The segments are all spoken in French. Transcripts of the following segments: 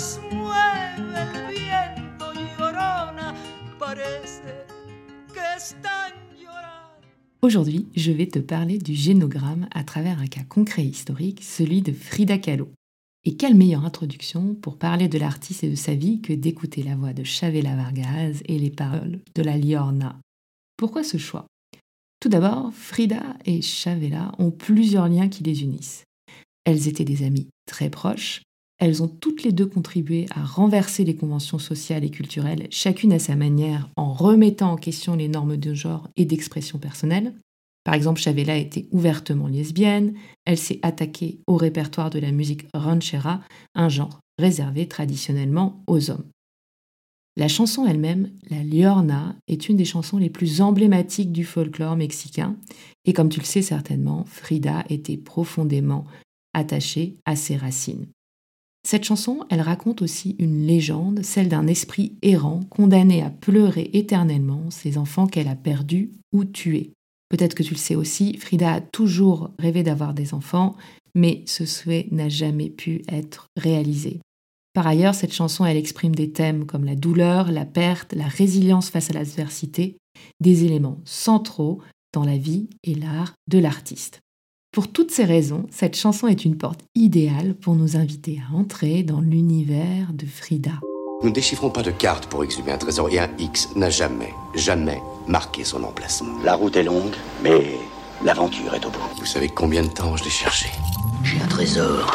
las mueve el viento llorona, parece que están llorando. Aujourd'hui, je vais te parler du génogramme à travers un cas concret historique, celui de Frida Kahlo. Et quelle meilleure introduction pour parler de l'artiste et de sa vie que d'écouter la voix de Chavela Vargas et les paroles de la Liorna. Pourquoi ce choix? Tout d'abord, Frida et Chavela ont plusieurs liens qui les unissent. Elles étaient des amies très proches, elles ont toutes les deux contribué à renverser les conventions sociales et culturelles, chacune à sa manière, en remettant en question les normes de genre et d'expression personnelle. Par exemple, Chavela était ouvertement lesbienne, elle s'est attaquée au répertoire de la musique ranchera, un genre réservé traditionnellement aux hommes. La chanson elle-même, la Liorna, est une des chansons les plus emblématiques du folklore mexicain, et comme tu le sais certainement, Frida était profondément attachée à ses racines. Cette chanson, elle raconte aussi une légende, celle d'un esprit errant condamné à pleurer éternellement ses enfants qu'elle a perdus ou tués. Peut-être que tu le sais aussi, Frida a toujours rêvé d'avoir des enfants, mais ce souhait n'a jamais pu être réalisé. Par ailleurs, cette chanson, elle exprime des thèmes comme la douleur, la perte, la résilience face à l'adversité, des éléments centraux dans la vie et l'art de l'artiste. Pour toutes ces raisons, cette chanson est une porte idéale pour nous inviter à entrer dans l'univers de Frida. Nous ne déchiffrons pas de carte pour exhumer un trésor et un X n'a jamais, jamais marqué son emplacement. La route est longue, mais l'aventure est au bout. Vous savez combien de temps je l'ai cherché J'ai un trésor.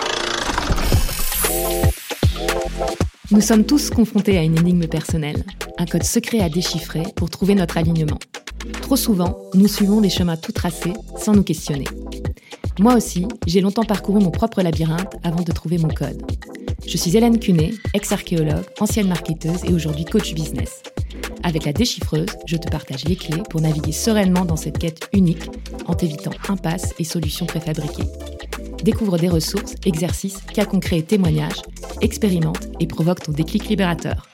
Nous sommes tous confrontés à une énigme personnelle, un code secret à déchiffrer pour trouver notre alignement. Trop souvent, nous suivons des chemins tout tracés sans nous questionner. Moi aussi, j'ai longtemps parcouru mon propre labyrinthe avant de trouver mon code. Je suis Hélène Cunet, ex-archéologue, ancienne marketeuse et aujourd'hui coach business. Avec la déchiffreuse, je te partage les clés pour naviguer sereinement dans cette quête unique en t'évitant impasses et solutions préfabriquées. Découvre des ressources, exercices, cas concrets et témoignages, expérimente et provoque ton déclic libérateur.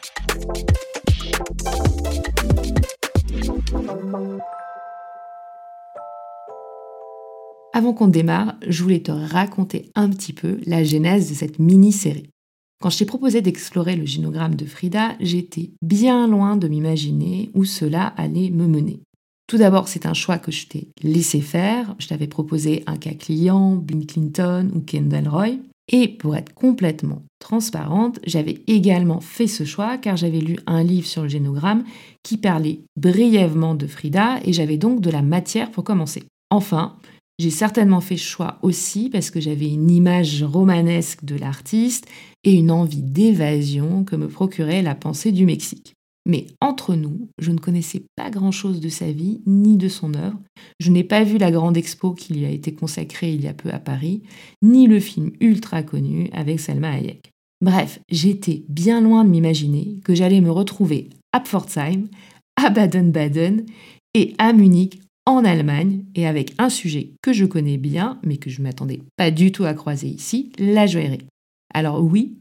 Avant qu'on démarre, je voulais te raconter un petit peu la genèse de cette mini-série. Quand je t'ai proposé d'explorer le génogramme de Frida, j'étais bien loin de m'imaginer où cela allait me mener. Tout d'abord, c'est un choix que je t'ai laissé faire. Je t'avais proposé un cas client, Bill Clinton ou Kendall Roy. Et pour être complètement transparente, j'avais également fait ce choix car j'avais lu un livre sur le génogramme qui parlait brièvement de Frida et j'avais donc de la matière pour commencer. Enfin, j'ai certainement fait choix aussi parce que j'avais une image romanesque de l'artiste et une envie d'évasion que me procurait la pensée du Mexique. Mais entre nous, je ne connaissais pas grand-chose de sa vie ni de son œuvre. Je n'ai pas vu la grande expo qui lui a été consacrée il y a peu à Paris, ni le film ultra connu avec Selma Hayek. Bref, j'étais bien loin de m'imaginer que j'allais me retrouver à Pforzheim, à Baden-Baden et à Munich en Allemagne et avec un sujet que je connais bien, mais que je ne m'attendais pas du tout à croiser ici, la joaillerie. Alors oui,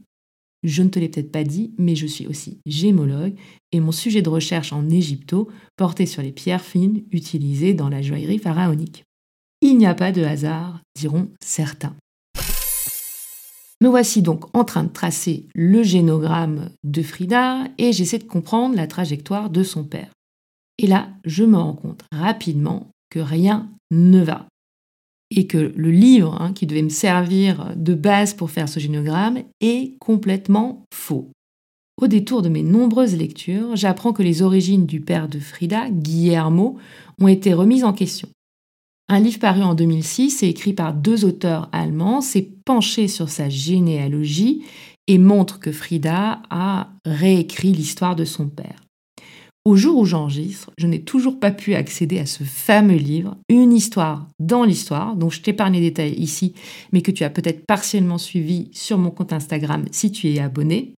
je ne te l'ai peut-être pas dit, mais je suis aussi gémologue et mon sujet de recherche en égypto portait sur les pierres fines utilisées dans la joaillerie pharaonique. Il n'y a pas de hasard, diront certains. Me voici donc en train de tracer le génogramme de Frida et j'essaie de comprendre la trajectoire de son père. Et là, je me rends compte rapidement que rien ne va. Et que le livre hein, qui devait me servir de base pour faire ce génogramme est complètement faux. Au détour de mes nombreuses lectures, j'apprends que les origines du père de Frida, Guillermo, ont été remises en question. Un livre paru en 2006 et écrit par deux auteurs allemands s'est penché sur sa généalogie et montre que Frida a réécrit l'histoire de son père. Au jour où j'enregistre, je n'ai toujours pas pu accéder à ce fameux livre, Une histoire dans l'histoire, dont je t'épargne les détails ici, mais que tu as peut-être partiellement suivi sur mon compte Instagram si tu es abonné.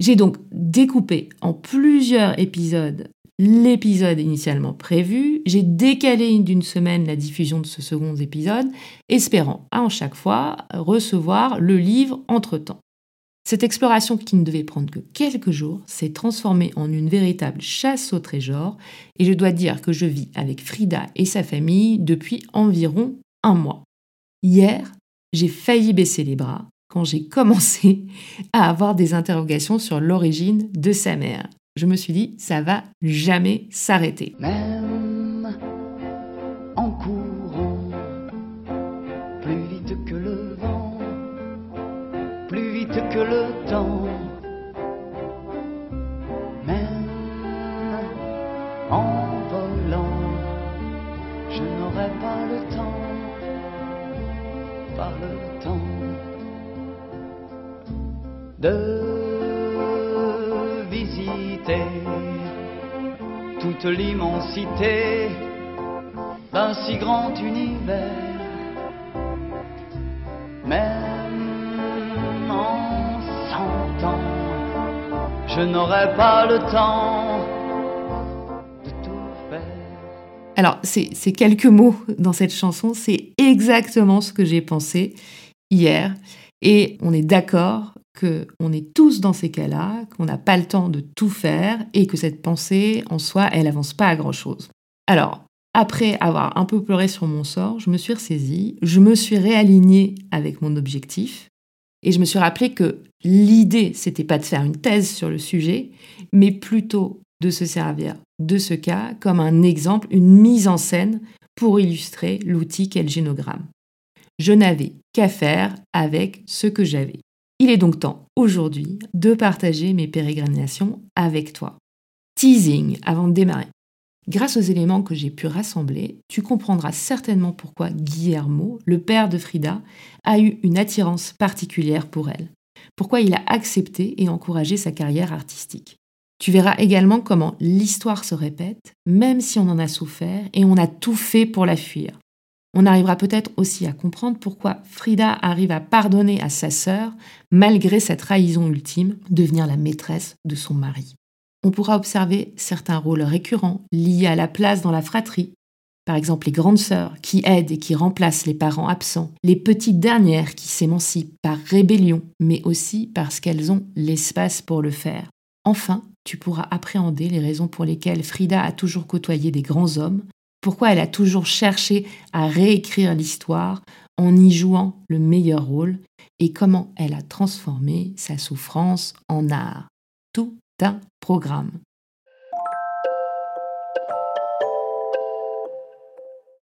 J'ai donc découpé en plusieurs épisodes l'épisode initialement prévu, j'ai décalé d'une semaine la diffusion de ce second épisode, espérant à chaque fois recevoir le livre entre-temps. Cette exploration qui ne devait prendre que quelques jours s'est transformée en une véritable chasse au trésor et je dois dire que je vis avec Frida et sa famille depuis environ un mois. Hier, j'ai failli baisser les bras quand j'ai commencé à avoir des interrogations sur l'origine de sa mère. Je me suis dit, ça va jamais s'arrêter. Même en courant, le temps. Même en volant, je n'aurai pas le temps, pas le temps de toute l'immensité d'un si grand univers. Je n'aurai pas le temps de tout faire. Alors, ces, quelques mots dans cette chanson, c'est exactement ce que j'ai pensé hier. Et on est d'accord qu'on est tous dans ces cas-là, qu'on n'a pas le temps de tout faire et que cette pensée, en soi, elle avance pas à grand-chose. Alors, après avoir un peu pleuré sur mon sort, je me suis ressaisie, je me suis réalignée avec mon objectif et je me suis rappelé que l'idée, c'était pas de faire une thèse sur le sujet, mais plutôt de se servir de ce cas comme un exemple, une mise en scène pour illustrer l'outil qu'est le génogramme. Je n'avais qu'à faire avec ce que j'avais. Il est donc temps aujourd'hui de partager mes pérégrinations avec toi. Teasing avant de démarrer. Grâce aux éléments que j'ai pu rassembler, tu comprendras certainement pourquoi Guillermo, le père de Frida, a eu une attirance particulière pour elle, pourquoi il a accepté et encouragé sa carrière artistique. Tu verras également comment l'histoire se répète, même si on en a souffert et on a tout fait pour la fuir. On arrivera peut-être aussi à comprendre pourquoi Frida arrive à pardonner à sa sœur, malgré sa trahison ultime, devenir la maîtresse de son mari. On pourra observer certains rôles récurrents liés à la place dans la fratrie, par exemple les grandes sœurs qui aident et qui remplacent les parents absents, les petites dernières qui s'émancipent par rébellion, mais aussi parce qu'elles ont l'espace pour le faire. Enfin, tu pourras appréhender les raisons pour lesquelles Frida a toujours côtoyé des grands hommes, pourquoi elle a toujours cherché à réécrire l'histoire en y jouant le meilleur rôle et comment elle a transformé sa souffrance en art. Tout programme.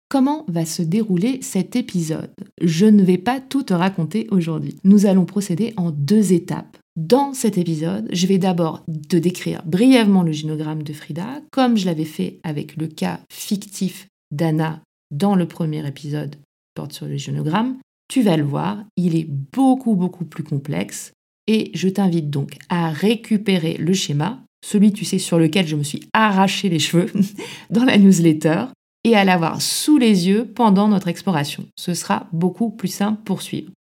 Comment va se dérouler cet épisode? Je ne vais pas tout te raconter aujourd'hui. Nous allons procéder en deux étapes. Dans cet épisode, je vais d'abord te décrire brièvement le gynogramme de Frida, comme je l'avais fait avec le cas fictif d'Anna dans le premier épisode porte sur le gynogramme. Tu vas le voir, il est beaucoup beaucoup plus complexe et je t'invite donc à récupérer le schéma, celui tu sais sur lequel je me suis arraché les cheveux dans la newsletter et à l'avoir sous les yeux pendant notre exploration. Ce sera beaucoup plus simple pour suivre.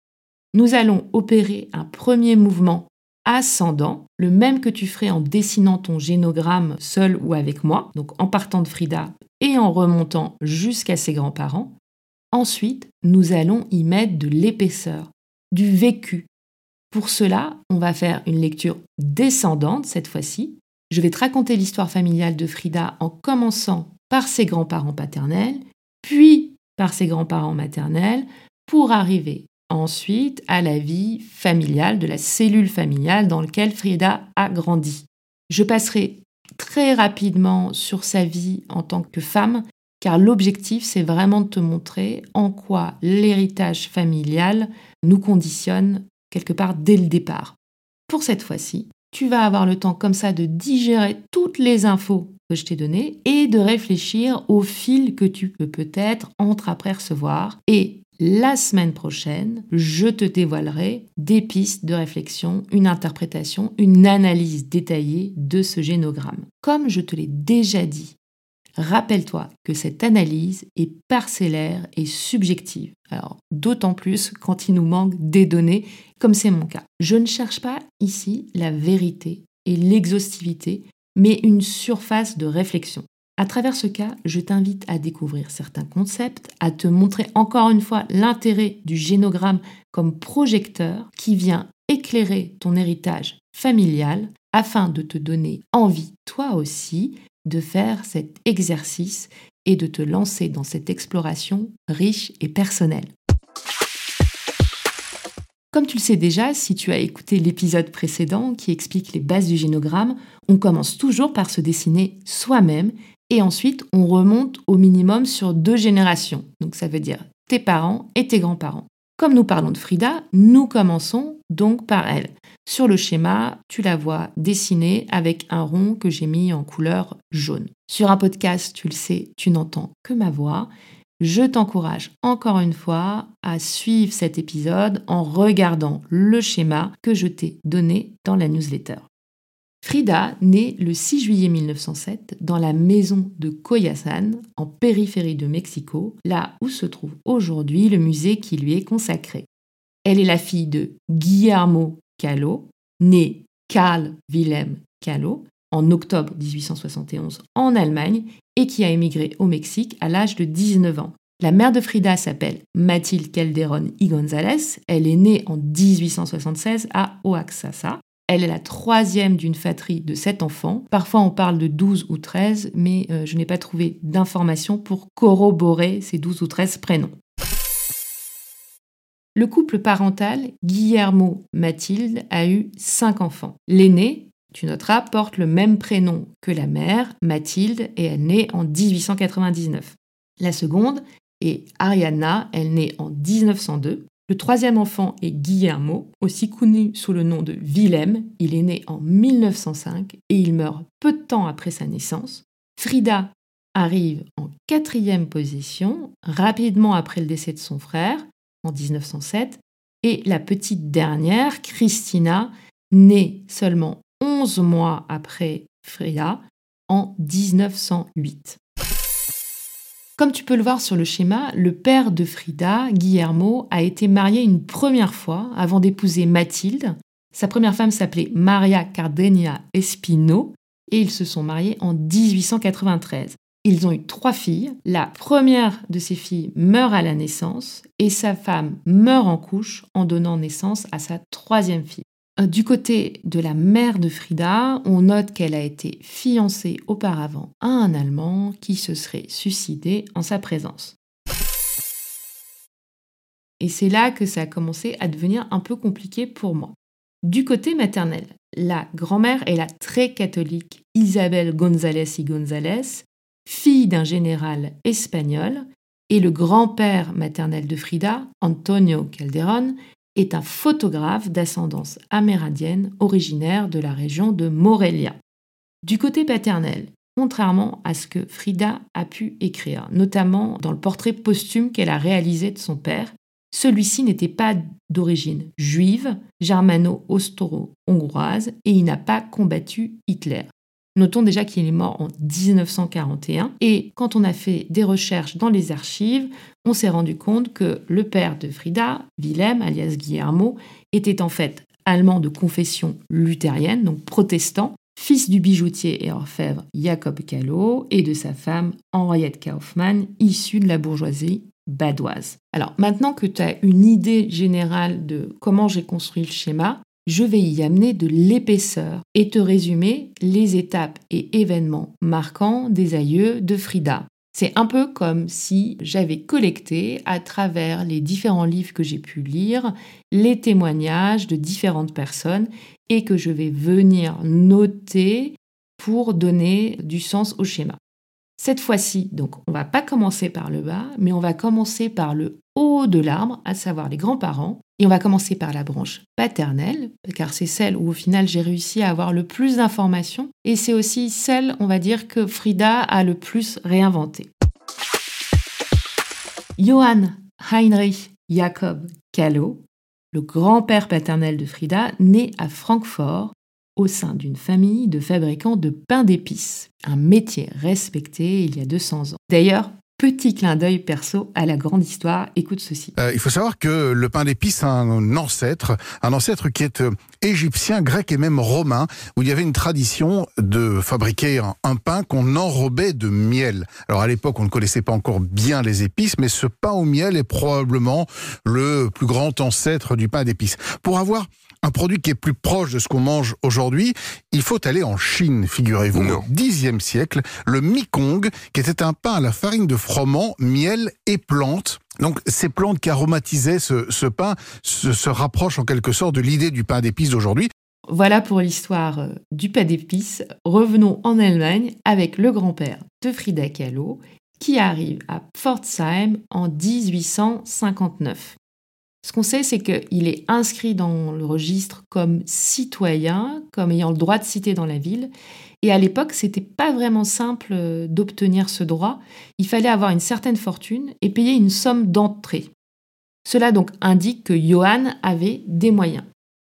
Nous allons opérer un premier mouvement ascendant, le même que tu ferais en dessinant ton génogramme seul ou avec moi, donc en partant de Frida et en remontant jusqu'à ses grands-parents. Ensuite, nous allons y mettre de l'épaisseur, du vécu. Pour cela, on va faire une lecture descendante cette fois-ci. Je vais te raconter l'histoire familiale de Frida en commençant par ses grands-parents paternels, puis par ses grands-parents maternels, pour arriver ensuite à la vie familiale, de la cellule familiale dans laquelle Frida a grandi. Je passerai très rapidement sur sa vie en tant que femme, car l'objectif, c'est vraiment de te montrer en quoi l'héritage familial nous conditionne quelque part dès le départ. Pour cette fois-ci, tu vas avoir le temps comme ça de digérer toutes les infos que je t'ai données et de réfléchir au fil que tu peux peut-être entre-après recevoir et la semaine prochaine, je te dévoilerai des pistes de réflexion, une interprétation, une analyse détaillée de ce génogramme. Comme je te l'ai déjà dit, rappelle-toi que cette analyse est parcellaire et subjective. Alors, d'autant plus quand il nous manque des données, comme c'est mon cas. Je ne cherche pas ici la vérité et l'exhaustivité, mais une surface de réflexion. À travers ce cas, je t'invite à découvrir certains concepts, à te montrer encore une fois l'intérêt du génogramme comme projecteur qui vient éclairer ton héritage familial afin de te donner envie, toi aussi, de faire cet exercice et de te lancer dans cette exploration riche et personnelle. Comme tu le sais déjà, si tu as écouté l'épisode précédent qui explique les bases du génogramme, on commence toujours par se dessiner soi-même et ensuite, on remonte au minimum sur deux générations. Donc ça veut dire tes parents et tes grands-parents. Comme nous parlons de Frida, nous commençons donc par elle. Sur le schéma, tu la vois dessinée avec un rond que j'ai mis en couleur jaune. Sur un podcast, tu le sais, tu n'entends que ma voix. Je t'encourage encore une fois à suivre cet épisode en regardant le schéma que je t'ai donné dans la newsletter. Frida naît le 6 juillet 1907 dans la maison de Coyasan, en périphérie de Mexico, là où se trouve aujourd'hui le musée qui lui est consacré. Elle est la fille de Guillermo Calo, né Karl Wilhelm Calo, en octobre 1871 en Allemagne et qui a émigré au Mexique à l'âge de 19 ans. La mère de Frida s'appelle Mathilde Calderón y González. Elle est née en 1876 à Oaxaca elle est la troisième d'une fratrie de sept enfants. Parfois on parle de 12 ou 13, mais euh, je n'ai pas trouvé d'informations pour corroborer ces 12 ou 13 prénoms. Le couple parental, Guillermo-Mathilde, a eu cinq enfants. L'aîné, tu noteras, porte le même prénom que la mère, Mathilde, et elle naît en 1899. La seconde est Ariana, elle naît en 1902. Le troisième enfant est Guillermo, aussi connu sous le nom de Willem. Il est né en 1905 et il meurt peu de temps après sa naissance. Frida arrive en quatrième position, rapidement après le décès de son frère, en 1907. Et la petite dernière, Christina, née seulement 11 mois après Frida, en 1908. Comme tu peux le voir sur le schéma, le père de Frida, Guillermo, a été marié une première fois avant d'épouser Mathilde. Sa première femme s'appelait Maria Cardenia Espino et ils se sont mariés en 1893. Ils ont eu trois filles. La première de ces filles meurt à la naissance et sa femme meurt en couche en donnant naissance à sa troisième fille. Euh, du côté de la mère de Frida, on note qu'elle a été fiancée auparavant à un Allemand qui se serait suicidé en sa présence. Et c'est là que ça a commencé à devenir un peu compliqué pour moi. Du côté maternel, la grand-mère est la très catholique Isabelle González y González, fille d'un général espagnol, et le grand-père maternel de Frida, Antonio Calderón, est un photographe d'ascendance amérindienne originaire de la région de Morelia. Du côté paternel, contrairement à ce que Frida a pu écrire, notamment dans le portrait posthume qu'elle a réalisé de son père, celui-ci n'était pas d'origine juive, germano-austro-hongroise, et il n'a pas combattu Hitler. Notons déjà qu'il est mort en 1941 et quand on a fait des recherches dans les archives, on s'est rendu compte que le père de Frida, Wilhelm, alias Guillermo, était en fait allemand de confession luthérienne, donc protestant, fils du bijoutier et orfèvre Jacob Callot et de sa femme Henriette Kaufmann, issue de la bourgeoisie badoise. Alors maintenant que tu as une idée générale de comment j'ai construit le schéma, je vais y amener de l'épaisseur et te résumer les étapes et événements marquants des aïeux de Frida. C'est un peu comme si j'avais collecté à travers les différents livres que j'ai pu lire les témoignages de différentes personnes et que je vais venir noter pour donner du sens au schéma. Cette fois-ci, donc, on va pas commencer par le bas, mais on va commencer par le haut de l'arbre, à savoir les grands-parents, et on va commencer par la branche paternelle, car c'est celle où au final j'ai réussi à avoir le plus d'informations, et c'est aussi celle, on va dire, que Frida a le plus réinventé. Johann Heinrich Jakob Kahlo, le grand-père paternel de Frida, né à Francfort au sein d'une famille de fabricants de pain d'épices, un métier respecté il y a 200 ans. D'ailleurs, Petit clin d'œil perso à la grande histoire, écoute ceci. Euh, il faut savoir que le pain d'épices a un ancêtre, un ancêtre qui est euh, égyptien, grec et même romain, où il y avait une tradition de fabriquer un, pain qu'on enrobait de miel. Alors à l'époque, on ne connaissait pas encore bien les épices, mais ce pain au miel est probablement le plus grand ancêtre du pain d'épices. Pour avoir un produit qui est plus proche de ce qu'on mange aujourd'hui, il faut aller en Chine, figurez-vous. Au Xe siècle, le Mikong, qui était un pain à la farine de froment, miel et plantes. Donc ces plantes qui aromatisaient ce, pain se, se rapprochent en quelque sorte de l'idée du pain d'épices d'aujourd'hui. Voilà pour l'histoire euh, du pain d'épices. Revenons en Allemagne avec le grand-père de Frida Kahlo qui arrive à Pforzheim en 1859. Ce qu'on sait, c'est qu'il est inscrit dans le registre comme citoyen, comme ayant le droit de citer dans la ville. Et à l'époque, c'était pas vraiment simple euh, d'obtenir ce droit. Il fallait avoir une certaine fortune et payer une somme d'entrée. Cela donc indique que Johann avait des moyens.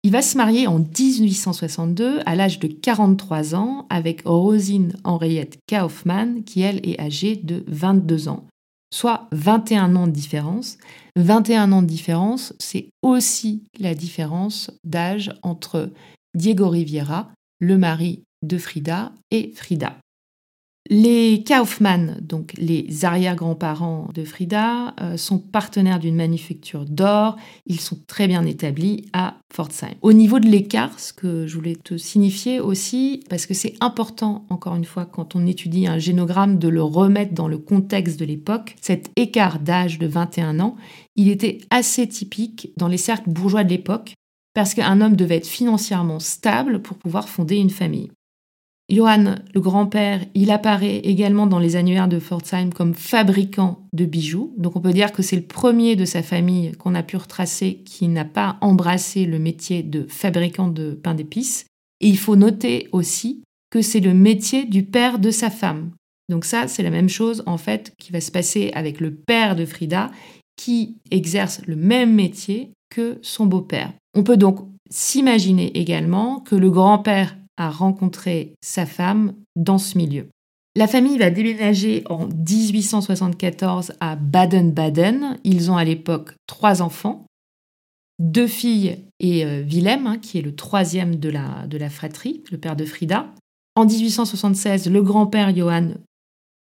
Il va se marier en 1862 à l'âge de 43 ans avec Rosine Henriette Kaufmann, qui elle est âgée de 22 ans soit 21 ans de différence. 21 ans de différence, c'est aussi la différence d'âge entre Diego Riviera, le mari de Frida, et Frida. Les Kaufmann, donc les arrière-grands-parents de Frida, euh, sont partenaires d'une manufacture d'or. Ils sont très bien établis à Pforzheim. Au niveau de l'écart, ce que je voulais te signifier aussi, parce que c'est important, encore une fois, quand on étudie un génogramme, de le remettre dans le contexte de l'époque, cet écart d'âge de 21 ans, il était assez typique dans les cercles bourgeois de l'époque, parce qu'un homme devait être financièrement stable pour pouvoir fonder une famille. Johann, le grand-père, il apparaît également dans les annuaires de Pforzheim comme fabricant de bijoux. Donc on peut dire que c'est le premier de sa famille qu'on a pu retracer qui n'a pas embrassé le métier de fabricant de pain d'épices. Et il faut noter aussi que c'est le métier du père de sa femme. Donc ça, c'est la même chose en fait qui va se passer avec le père de Frida qui exerce le même métier que son beau-père. On peut donc s'imaginer également que le grand-père a rencontré sa femme dans ce milieu. La famille va déménager en 1874 à Baden-Baden. Ils ont à l'époque trois enfants, deux filles et euh, Willem, hein, qui est le troisième de la, de la fratrie, le père de Frida. En 1876, le grand-père Johann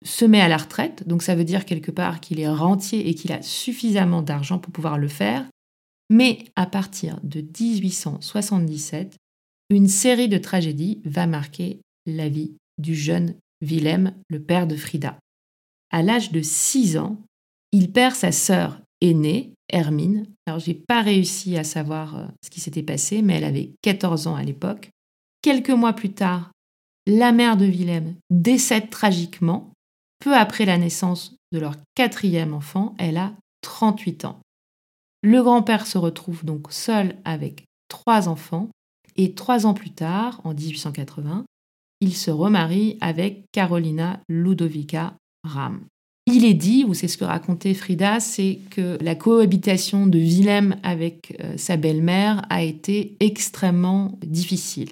se met à la retraite, donc ça veut dire quelque part qu'il est rentier et qu'il a suffisamment d'argent pour pouvoir le faire. Mais à partir de 1877, une série de tragédies va marquer la vie du jeune Willem, le père de Frida. À l'âge de 6 ans, il perd sa sœur aînée, Hermine. Alors, j'ai pas réussi à savoir euh, ce qui s'était passé, mais elle avait 14 ans à l'époque. Quelques mois plus tard, la mère de Willem décède tragiquement. Peu après la naissance de leur quatrième enfant, elle a 38 ans. Le grand-père se retrouve donc seul avec trois enfants et trois ans plus tard, en 1880, il se remarie avec Carolina Ludovica Ram. Il est dit, ou c'est ce que racontait Frida, c'est que la cohabitation de Willem avec euh, sa belle-mère a été extrêmement difficile.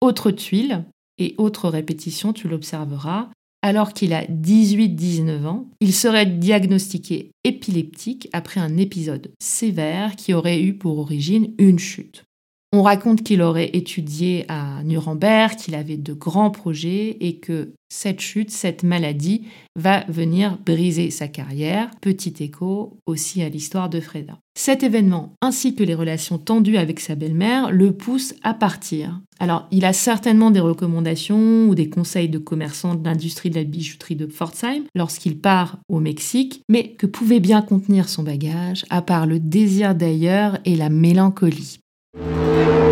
Autre tuile et autre répétition, tu l'observeras, alors qu'il a 18-19 ans, il serait diagnostiqué épileptique après un épisode sévère qui aurait eu pour origine une chute. On raconte qu'il aurait étudié à Nuremberg, qu'il avait de grands projets et que cette chute, cette maladie va venir briser sa carrière. Petit écho aussi à l'histoire de Freda. Cet événement, ainsi que les relations tendues avec sa belle-mère, le poussent à partir. Alors, il a certainement des recommandations ou des conseils de commerçants de l'industrie de la bijouterie de Pforzheim lorsqu'il part au Mexique, mais que pouvait bien contenir son bagage, à part le désir d'ailleurs et la mélancolie Música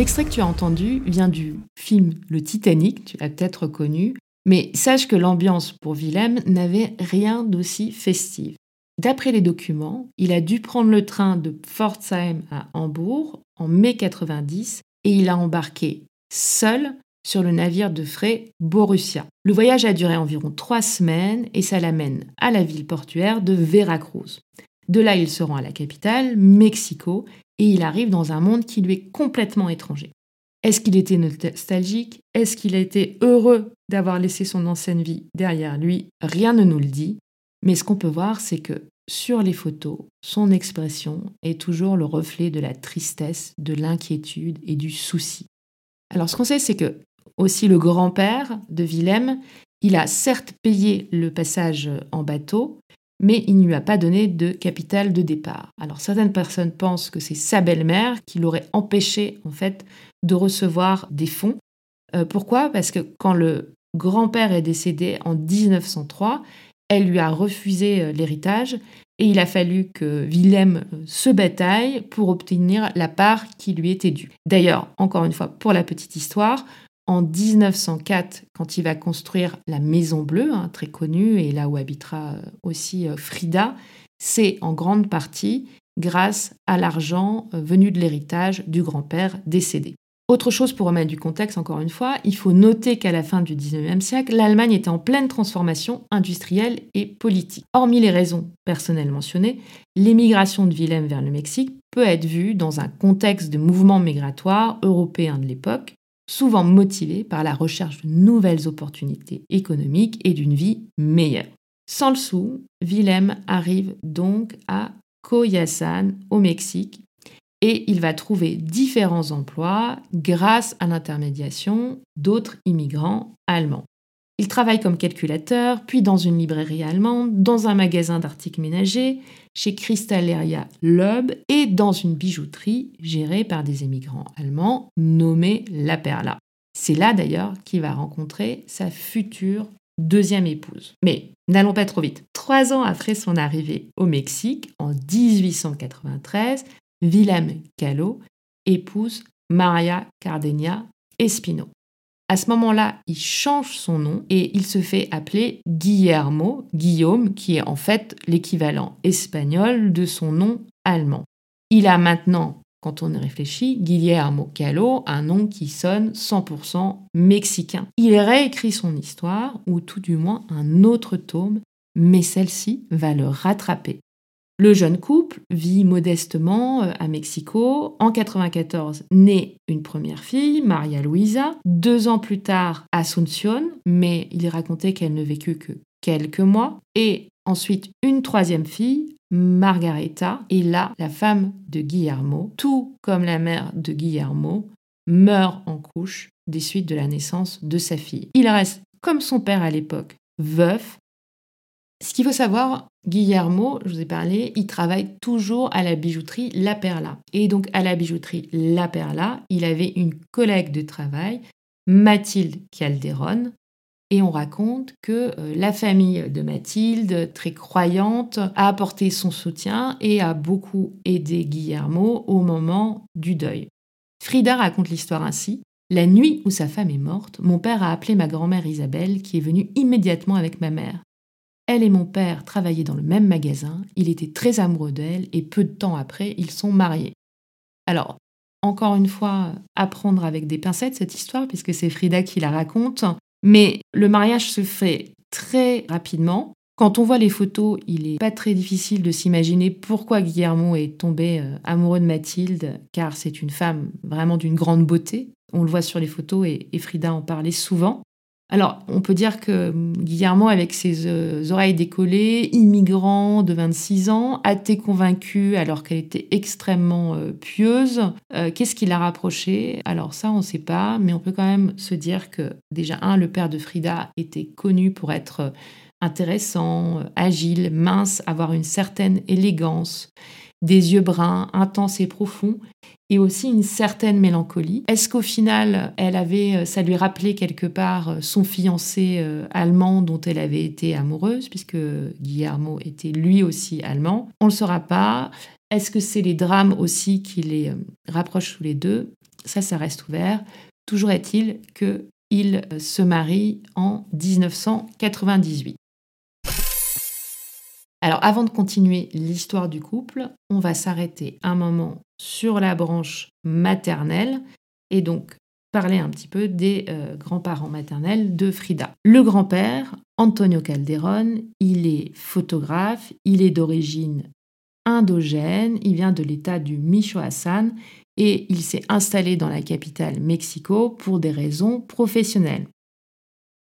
L'extrait que tu as entendu vient du film Le Titanic, tu l'as peut-être reconnu, mais sache que l'ambiance pour Willem n'avait rien d'aussi festive. D'après les documents, il a dû prendre le train de Pforzheim à Hambourg en mai 90 et il a embarqué seul sur le navire de frais Borussia. Le voyage a duré environ trois semaines et ça l'amène à la ville portuaire de Veracruz. De là, il se rend à la capitale, Mexico, et il arrive dans un monde qui lui est complètement étranger. Est-ce qu'il était nostalgique? Est-ce qu'il a été heureux d'avoir laissé son ancienne vie derrière lui? Rien ne nous le dit. Mais ce qu'on peut voir, c'est que sur les photos, son expression est toujours le reflet de la tristesse, de l'inquiétude et du souci. Alors ce qu'on sait, c'est que aussi le grand-père de Willem, il a certes payé le passage en bateau, mais il ne lui a pas donné de capital de départ. Alors certaines personnes pensent que c'est sa belle-mère qui l'aurait empêché en fait de recevoir des fonds. Euh, pourquoi? Parce que quand le grand-père est décédé en 1903, elle lui a refusé euh, l'héritage et il a fallu que Willem euh, se bataille pour obtenir la part qui lui était due. D'ailleurs, encore une fois, pour la petite histoire, en 1904, quand il va construire la Maison Bleue, hein, très connue, et là où habitera euh, aussi euh, Frida, c'est en grande partie grâce à l'argent euh, venu de l'héritage du grand-père décédé. Autre chose pour remettre du contexte, encore une fois, il faut noter qu'à la fin du 19e siècle, l'Allemagne était en pleine transformation industrielle et politique. Hormis les raisons personnelles mentionnées, l'émigration de Willem vers le Mexique peut être vue dans un contexte de mouvements migratoires européens de l'époque, souvent motivés par la recherche de nouvelles opportunités économiques et d'une vie meilleure. Sans le sou, Willem arrive donc à Coyasan, au Mexique, et il va trouver différents emplois grâce à l'intermédiation d'autres immigrants allemands. Il travaille comme calculateur, puis dans une librairie allemande, dans un magasin d'articles ménagers, chez Cristalleria Loeb et dans une bijouterie gérée par des émigrants allemands nommée La Perla. C'est là d'ailleurs qu'il va rencontrer sa future deuxième épouse. Mais n'allons pas trop vite. Trois ans après son arrivée au Mexique, en 1893, Willem Callot épouse Maria Cardenia Espino. À ce moment-là, il change son nom et il se fait appeler Guillermo, Guillaume, qui est en fait l'équivalent espagnol de son nom allemand. Il a maintenant, quand on y réfléchit, Guillermo Calo, un nom qui sonne 100% mexicain. Il réécrit son histoire, ou tout du moins un autre tome, mais celle-ci va le rattraper. Le jeune couple vit modestement euh, à Mexico. En 94, naît une première fille, Maria Luisa. Deux ans plus tard, Asunción, mais il est raconté qu'elle ne vécut que quelques mois. Et ensuite, une troisième fille, Margareta. Et là, la femme de Guillermo, tout comme la mère de Guillermo, meurt en couche des suites de la naissance de sa fille. Il reste, comme son père à l'époque, veuf ce qu'il faut savoir, Guillermo, je vous ai parlé, il travaille toujours à la bijouterie La Perla. Et donc à la bijouterie La Perla, il avait une collègue de travail, Mathilde Calderon, et on raconte que euh, la famille de Mathilde, très croyante, a apporté son soutien et a beaucoup aidé Guillermo au moment du deuil. Frida raconte l'histoire ainsi. La nuit où sa femme est morte, mon père a appelé ma grand-mère Isabelle qui est venue immédiatement avec ma mère. Elle et mon père travaillaient dans le même magasin, il était très amoureux d'elle et peu de temps après, ils sont mariés. Alors, encore une fois, apprendre avec des pincettes cette histoire, puisque c'est Frida qui la raconte, mais le mariage se fait très rapidement. Quand on voit les photos, il n'est pas très difficile de s'imaginer pourquoi Guillermo est tombé euh, amoureux de Mathilde, car c'est une femme vraiment d'une grande beauté. On le voit sur les photos et Frida en parlait souvent. Alors, on peut dire que Guillermo, avec ses euh, oreilles décollées, immigrant de 26 ans, a été convaincu alors qu'elle était extrêmement euh, pieuse. Euh, qu'est-ce qui l'a rapproché? Alors ça, on ne sait pas, mais on peut quand même se dire que déjà, un, le père de Frida était connu pour être intéressant, agile, mince, avoir une certaine élégance des yeux bruns, intenses et profonds, et aussi une certaine mélancolie. Est-ce qu'au final, elle avait, euh, ça lui rappelait quelque part euh, son fiancé euh, allemand dont elle avait été amoureuse, puisque Guillermo était lui aussi allemand? On ne le saura pas. Est-ce que c'est les drames aussi qui les rapprochent tous les deux? Ça, ça reste ouvert. Toujours est-il qu'il se marie en 1998. Alors avant de continuer l'histoire du couple, on va s'arrêter un moment sur la branche maternelle et donc parler un petit peu des euh, grands-parents maternels de Frida. Le grand-père, Antonio Calderon, il est photographe, il est d'origine indogène, il vient de l'état du Michoacán et il s'est installé dans la capitale Mexico pour des raisons professionnelles.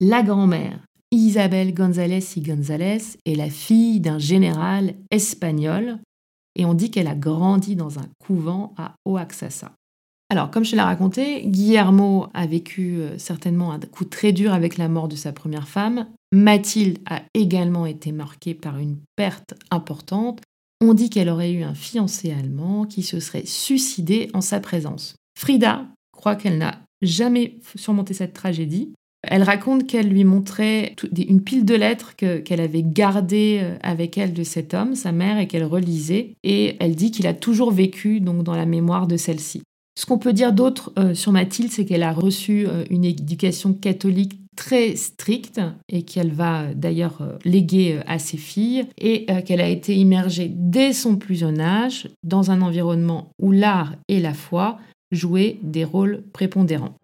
La grand-mère, Isabelle González y González, est la fille d'un général espagnol et on dit qu'elle a grandi dans un couvent à Oaxaca. Alors, comme je l'ai raconté, Guillermo a vécu euh, certainement un coup très dur avec la mort de sa première femme. Mathilde a également été marquée par une perte importante. On dit qu'elle aurait eu un fiancé allemand qui se serait suicidé en sa présence. Frida croit qu'elle n'a jamais surmonté cette tragédie. Elle raconte qu'elle lui montrait une pile de lettres qu'elle avait gardées euh, avec elle de cet homme, sa mère, et qu'elle relisait. Et elle dit qu'il a toujours vécu donc dans la mémoire de celle-ci. Ce qu'on peut dire d'autre euh, sur Mathilde, c'est qu'elle a reçu euh, une éducation catholique très stricte et qu'elle va d'ailleurs léguer à ses filles et qu'elle a été immergée dès son plus jeune âge dans un environnement où l'art et la foi jouaient des rôles prépondérants.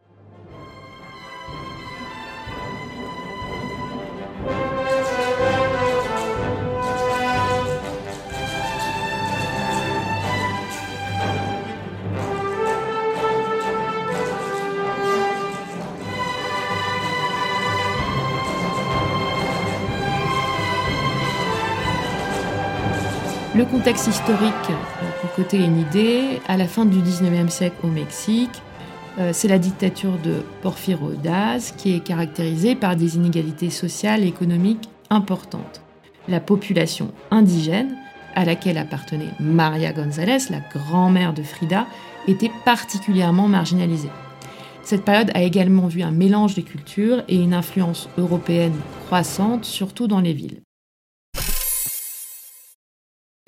Le contexte historique, pour côté une idée, à la fin du 19e siècle au Mexique, euh, c'est la dictature de Porfirio Daz qui est caractérisée par des inégalités sociales et économiques importantes. La population indigène, à laquelle appartenait Maria González, la grand-mère de Frida, était particulièrement marginalisée. Cette période a également vu un mélange des cultures et une influence européenne croissante, surtout dans les villes.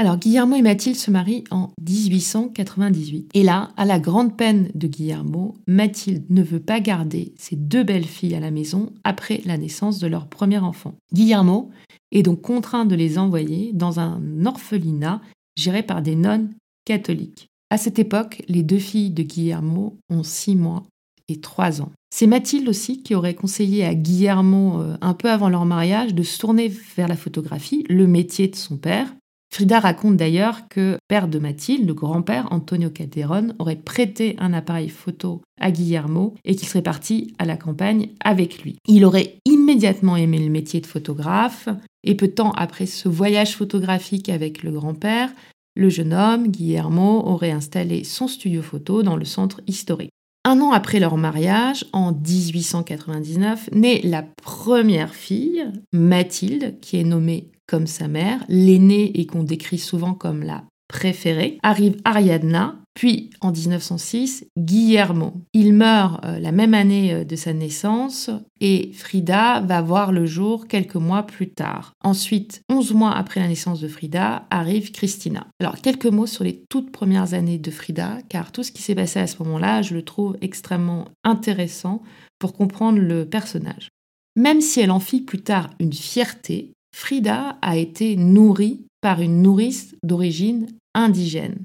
Alors Guillermo et Mathilde se marient en 1898. Et là, à la grande peine de Guillermo, Mathilde ne veut pas garder ses deux belles filles à la maison après la naissance de leur premier enfant. Guillermo est donc contraint de les envoyer dans un orphelinat géré par des nonnes catholiques. À cette époque, les deux filles de Guillermo ont six mois et trois ans. C'est Mathilde aussi qui aurait conseillé à Guillermo, euh, un peu avant leur mariage, de se tourner vers la photographie, le métier de son père, Frida raconte d'ailleurs que père de Mathilde, le grand-père Antonio Calderon, aurait prêté un appareil photo à Guillermo et qu'il serait parti à la campagne avec lui. Il aurait immédiatement aimé le métier de photographe et peu de temps après ce voyage photographique avec le grand-père, le jeune homme, Guillermo, aurait installé son studio photo dans le centre historique. Un an après leur mariage, en 1899, naît la première fille, Mathilde, qui est nommée comme sa mère, l'aînée et qu'on décrit souvent comme la préférée, arrive Ariadna, puis en 1906, Guillermo. Il meurt euh, la même année euh, de sa naissance et Frida va voir le jour quelques mois plus tard. Ensuite, 11 mois après la naissance de Frida, arrive Christina. Alors, quelques mots sur les toutes premières années de Frida, car tout ce qui s'est passé à ce moment-là, je le trouve extrêmement intéressant pour comprendre le personnage. Même si elle en fit plus tard une fierté, Frida a été nourrie par une nourrice d'origine indigène.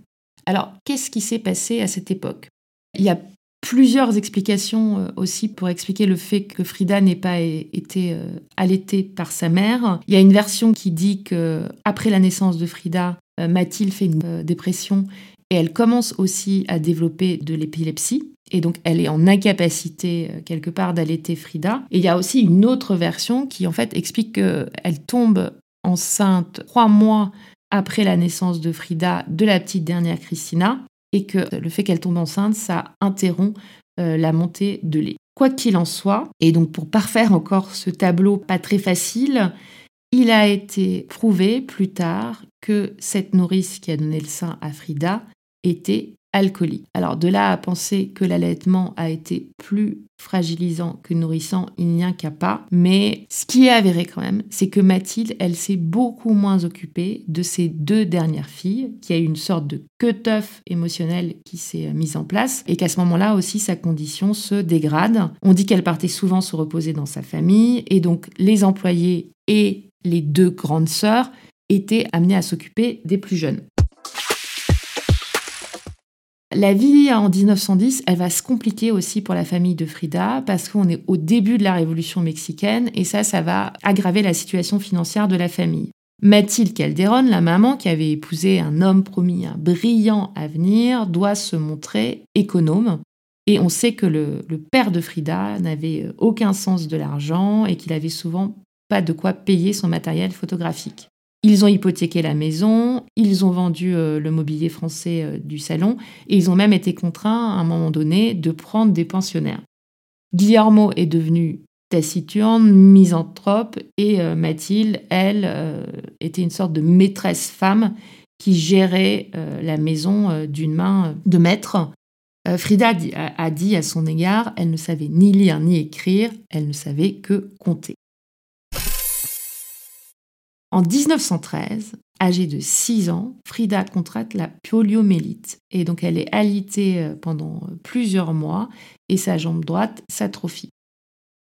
Alors, qu'est-ce qui s'est passé à cette époque? Il y a plusieurs explications euh, aussi pour expliquer le fait que Frida n'ait pas été euh, allaitée par sa mère. Il y a une version qui dit que après la naissance de Frida, euh, Mathilde fait une dépression et elle commence aussi à développer de l'épilepsie. Et donc, elle est en incapacité quelque part d'allaiter Frida. Et il y a aussi une autre version qui, en fait, explique qu'elle tombe enceinte trois mois après la naissance de Frida de la petite dernière Christina et que le fait qu'elle tombe enceinte, ça interrompt euh, la montée de lait. Quoi qu'il en soit, et donc pour parfaire encore ce tableau pas très facile, il a été prouvé plus tard que cette nourrice qui a donné le sein à Frida était Alors de là à penser que l'allaitement a été plus fragilisant que nourrissant, il n'y a qu'à pas. Mais ce qui est avéré quand même, c'est que Mathilde, elle s'est beaucoup moins occupée de ses deux dernières filles, qu'il y a eu une sorte de cut-off émotionnel qui s'est mise en place, et qu'à ce moment-là aussi, sa condition se dégrade. On dit qu'elle partait souvent se reposer dans sa famille, et donc les employés et les deux grandes sœurs étaient amenés à s'occuper des plus jeunes. La vie en 1910, elle va se compliquer aussi pour la famille de Frida parce qu'on est au début de la révolution mexicaine et ça, ça va aggraver la situation financière de la famille. Mathilde Calderon, la maman qui avait épousé un homme promis un brillant avenir, doit se montrer économe. Et on sait que le, le père de Frida n'avait aucun sens de l'argent et qu'il avait souvent pas de quoi payer son matériel photographique. Ils ont hypothéqué la maison, ils ont vendu euh, le mobilier français euh, du salon et ils ont même été contraints à un moment donné de prendre des pensionnaires. Guillermo est devenu taciturne, misanthrope et euh, Mathilde, elle, était une sorte de maîtresse femme qui gérait la maison d'une main de maître. Frida a dit à son égard, elle ne savait ni lire ni écrire, elle ne savait que compter. En 1913, âgée de 6 ans, Frida contracte la poliomélite et donc elle est alitée euh, pendant euh, plusieurs mois et sa jambe droite s'atrophie.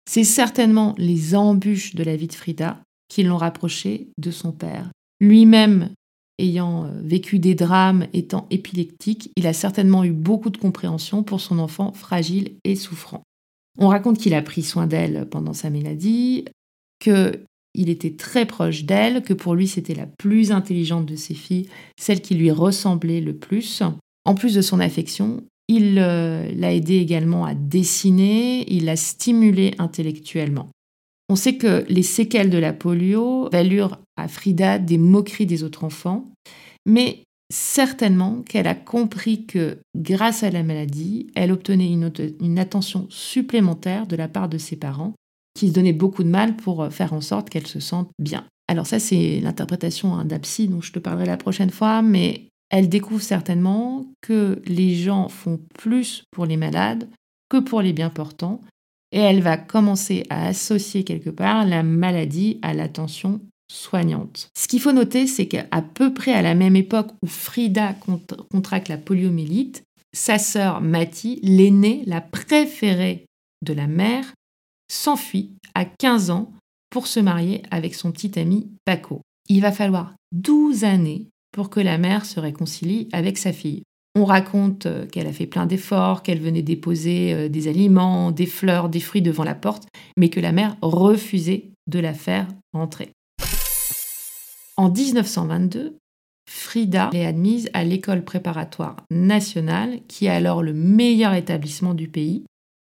C'est certainement les embûches de la vie de Frida qui l'ont rapprochée de son père. Lui-même ayant euh, vécu des drames, étant épileptique, il a certainement eu beaucoup de compréhension pour son enfant fragile et souffrant. On raconte qu'il a pris soin d'elle pendant sa maladie, que il était très proche d'elle, que pour lui c'était la plus intelligente de ses filles, celle qui lui ressemblait le plus. En plus de son affection, il euh, l'a aidé également à dessiner, il l'a stimulée intellectuellement. On sait que les séquelles de la polio valurent à Frida des moqueries des autres enfants, mais certainement qu'elle a compris que grâce à la maladie, elle obtenait une attention supplémentaire de la part de ses parents qui se donnait beaucoup de mal pour euh, faire en sorte qu'elle se sente bien. Alors ça, c'est l'interprétation hein, dont je te parlerai la prochaine fois, mais elle découvre certainement que les gens font plus pour les malades que pour les bien portants, et elle va commencer à associer quelque part la maladie à l'attention soignante. Ce qu'il faut noter, c'est qu'à peu près à la même époque où Frida contracte la poliomyélite, sa sœur Mattie, l'aînée, la préférée de la mère, s'enfuit à 15 ans pour se marier avec son petit ami Paco. Il va falloir 12 années pour que la mère se réconcilie avec sa fille. On raconte euh, qu'elle a fait plein d'efforts, qu'elle venait déposer euh, des aliments, des fleurs, des fruits devant la porte, mais que la mère refusait de la faire entrer. En 1922, Frida est admise à l'école préparatoire nationale, qui est alors le meilleur établissement du pays.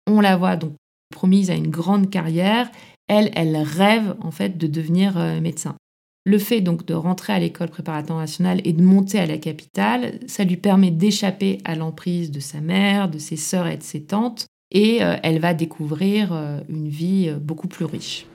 On la voit donc promise à une grande carrière, elle, elle rêve en fait de devenir euh, médecin. Le fait donc de rentrer à l'école préparatoire nationale et de monter à la capitale, ça lui permet d'échapper à l'emprise de sa mère, de ses sœurs et de ses tantes, et euh, elle va découvrir euh, une vie beaucoup plus riche.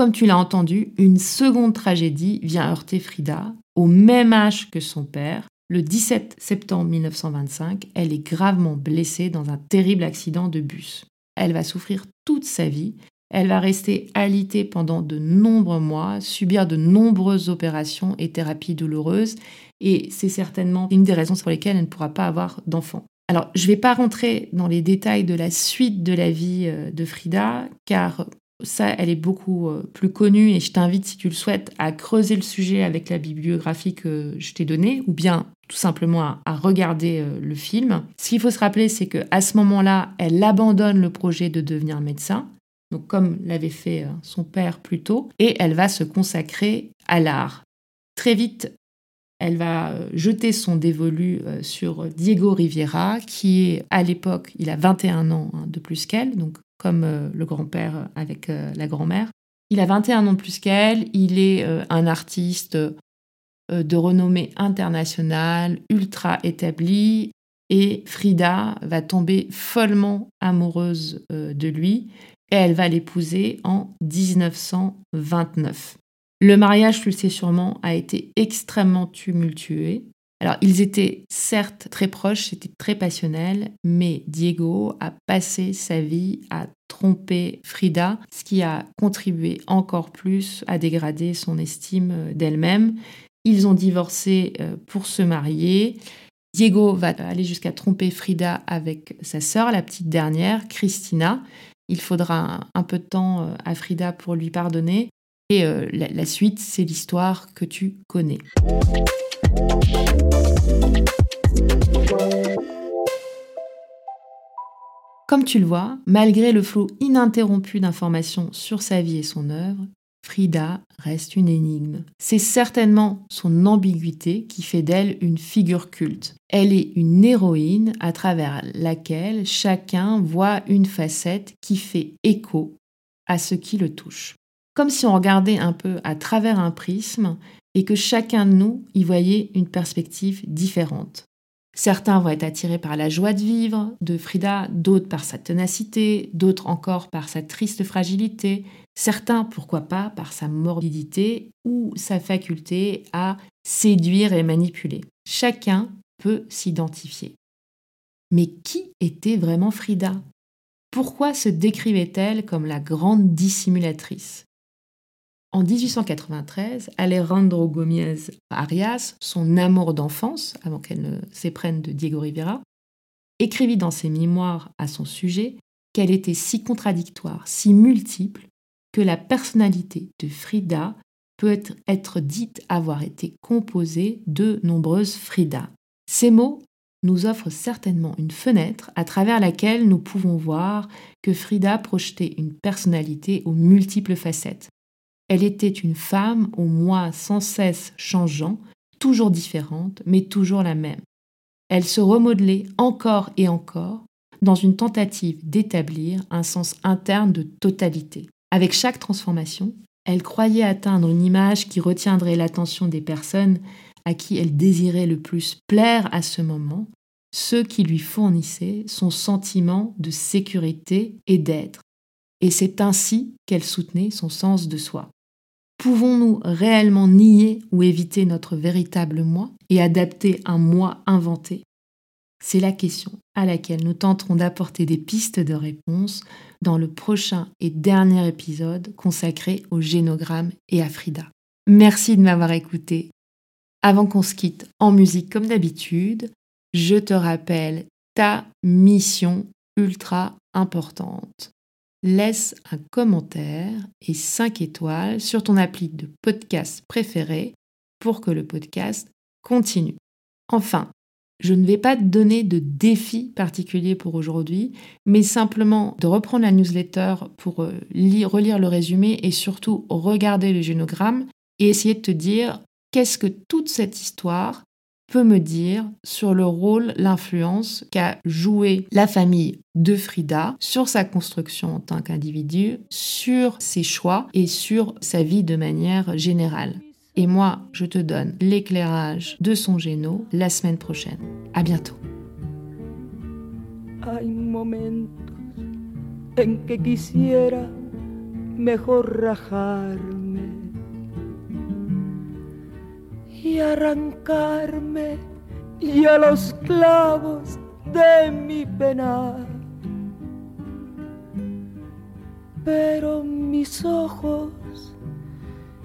Comme tu l'as entendu, une seconde tragédie vient heurter Frida. Au même âge que son père, le 17 septembre 1925, elle est gravement blessée dans un terrible accident de bus. Elle va souffrir toute sa vie. Elle va rester alitée pendant de nombreux mois, subir de nombreuses opérations et thérapies douloureuses, et c'est certainement une des raisons pour lesquelles elle ne pourra pas avoir d'enfant. Alors, je ne vais pas rentrer dans les détails de la suite de la vie euh, de Frida, car ça, elle est beaucoup euh, plus connue et je t'invite, si tu le souhaites, à creuser le sujet avec la bibliographie que je t'ai donnée ou bien tout simplement à, regarder euh, le film. Ce qu'il faut se rappeler, c'est qu'à ce moment-là, elle abandonne le projet de devenir médecin. donc comme l'avait fait euh, son père plus tôt, et elle va se consacrer à l'art. Très vite, elle va jeter son dévolu sur Diego Riviera, qui est à l'époque, il a 21 ans hein, de plus qu'elle, donc comme le grand-père avec la grand-mère. Il a 21 ans plus qu'elle, il est un artiste de renommée internationale, ultra établi, et Frida va tomber follement amoureuse de lui et elle va l'épouser en 1929. Le mariage, tu le sais sûrement, a été extrêmement tumultueux. Alors, ils étaient certes très proches, c'était très passionnel, mais Diego a passé sa vie à tromper Frida, ce qui a contribué encore plus à dégrader son estime d'elle-même. Ils ont divorcé euh, pour se marier. Diego va aller jusqu'à tromper Frida avec sa sœur, la petite dernière, Christina. Il faudra un, peu de temps euh, à Frida pour lui pardonner. Et euh, la, suite, c'est l'histoire que tu connais. Comme tu le vois, malgré le flot ininterrompu d'informations sur sa vie et son œuvre, Frida reste une énigme. C'est certainement son ambiguïté qui fait d'elle une figure culte. Elle est une héroïne à travers laquelle chacun voit une facette qui fait écho à ce qui le touche. Comme si on regardait un peu à travers un prisme et que chacun de nous y voyait une perspective différente. Certains vont être attirés par la joie de vivre de Frida, d'autres par sa ténacité, d'autres encore par sa triste fragilité, certains, pourquoi pas, par sa morbidité ou sa faculté à séduire et manipuler. Chacun peut s'identifier. Mais qui était vraiment Frida? Pourquoi se décrivait-elle comme la grande dissimulatrice? En 1893, Alejandro Gómez Arias, son amour d'enfance, avant qu'elle ne s'éprenne de Diego Rivera, écrivit dans ses mémoires à son sujet qu'elle était si contradictoire, si multiple, que la personnalité de Frida peut être, être dite avoir été composée de nombreuses Fridas. Ces mots nous offrent certainement une fenêtre à travers laquelle nous pouvons voir que Frida projetait une personnalité aux multiples facettes, elle était une femme au moi sans cesse changeant, toujours différente, mais toujours la même. Elle se remodelait encore et encore dans une tentative d'établir un sens interne de totalité. Avec chaque transformation, elle croyait atteindre une image qui retiendrait l'attention des personnes à qui elle désirait le plus plaire à ce moment, ceux qui lui fournissaient son sentiment de sécurité et d'être. Et c'est ainsi qu'elle soutenait son sens de soi. Pouvons-nous réellement nier ou éviter notre véritable moi et adapter un moi inventé? C'est la question à laquelle nous tenterons d'apporter des pistes de réponse dans le prochain et dernier épisode consacré au génogramme et à Frida. Merci de m'avoir écouté. Avant qu'on se quitte en musique comme d'habitude, je te rappelle ta mission ultra importante laisse un commentaire et 5 étoiles sur ton appli de podcast préféré pour que le podcast continue. Enfin, je ne vais pas te donner de défi particulier pour aujourd'hui, mais simplement de reprendre la newsletter pour euh, relire le résumé et surtout regarder le génogramme et essayer de te dire qu'est-ce que toute cette histoire peut me dire sur le rôle, l'influence qu'a joué la famille de Frida sur sa construction en tant qu'individu, sur ses choix et sur sa vie de manière générale. Et moi, je te donne l'éclairage de son géno la semaine prochaine. À bientôt. Y arrancarme y a los clavos de mi pena. Pero mis ojos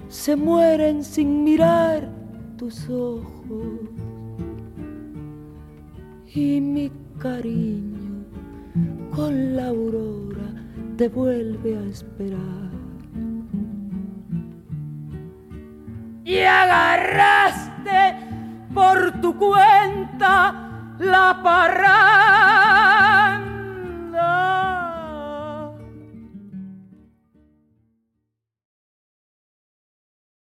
se mueren sin mirar tus ojos y mi cariño con la aurora te vuelve a esperar. y agarraste por tu cuenta la parranda.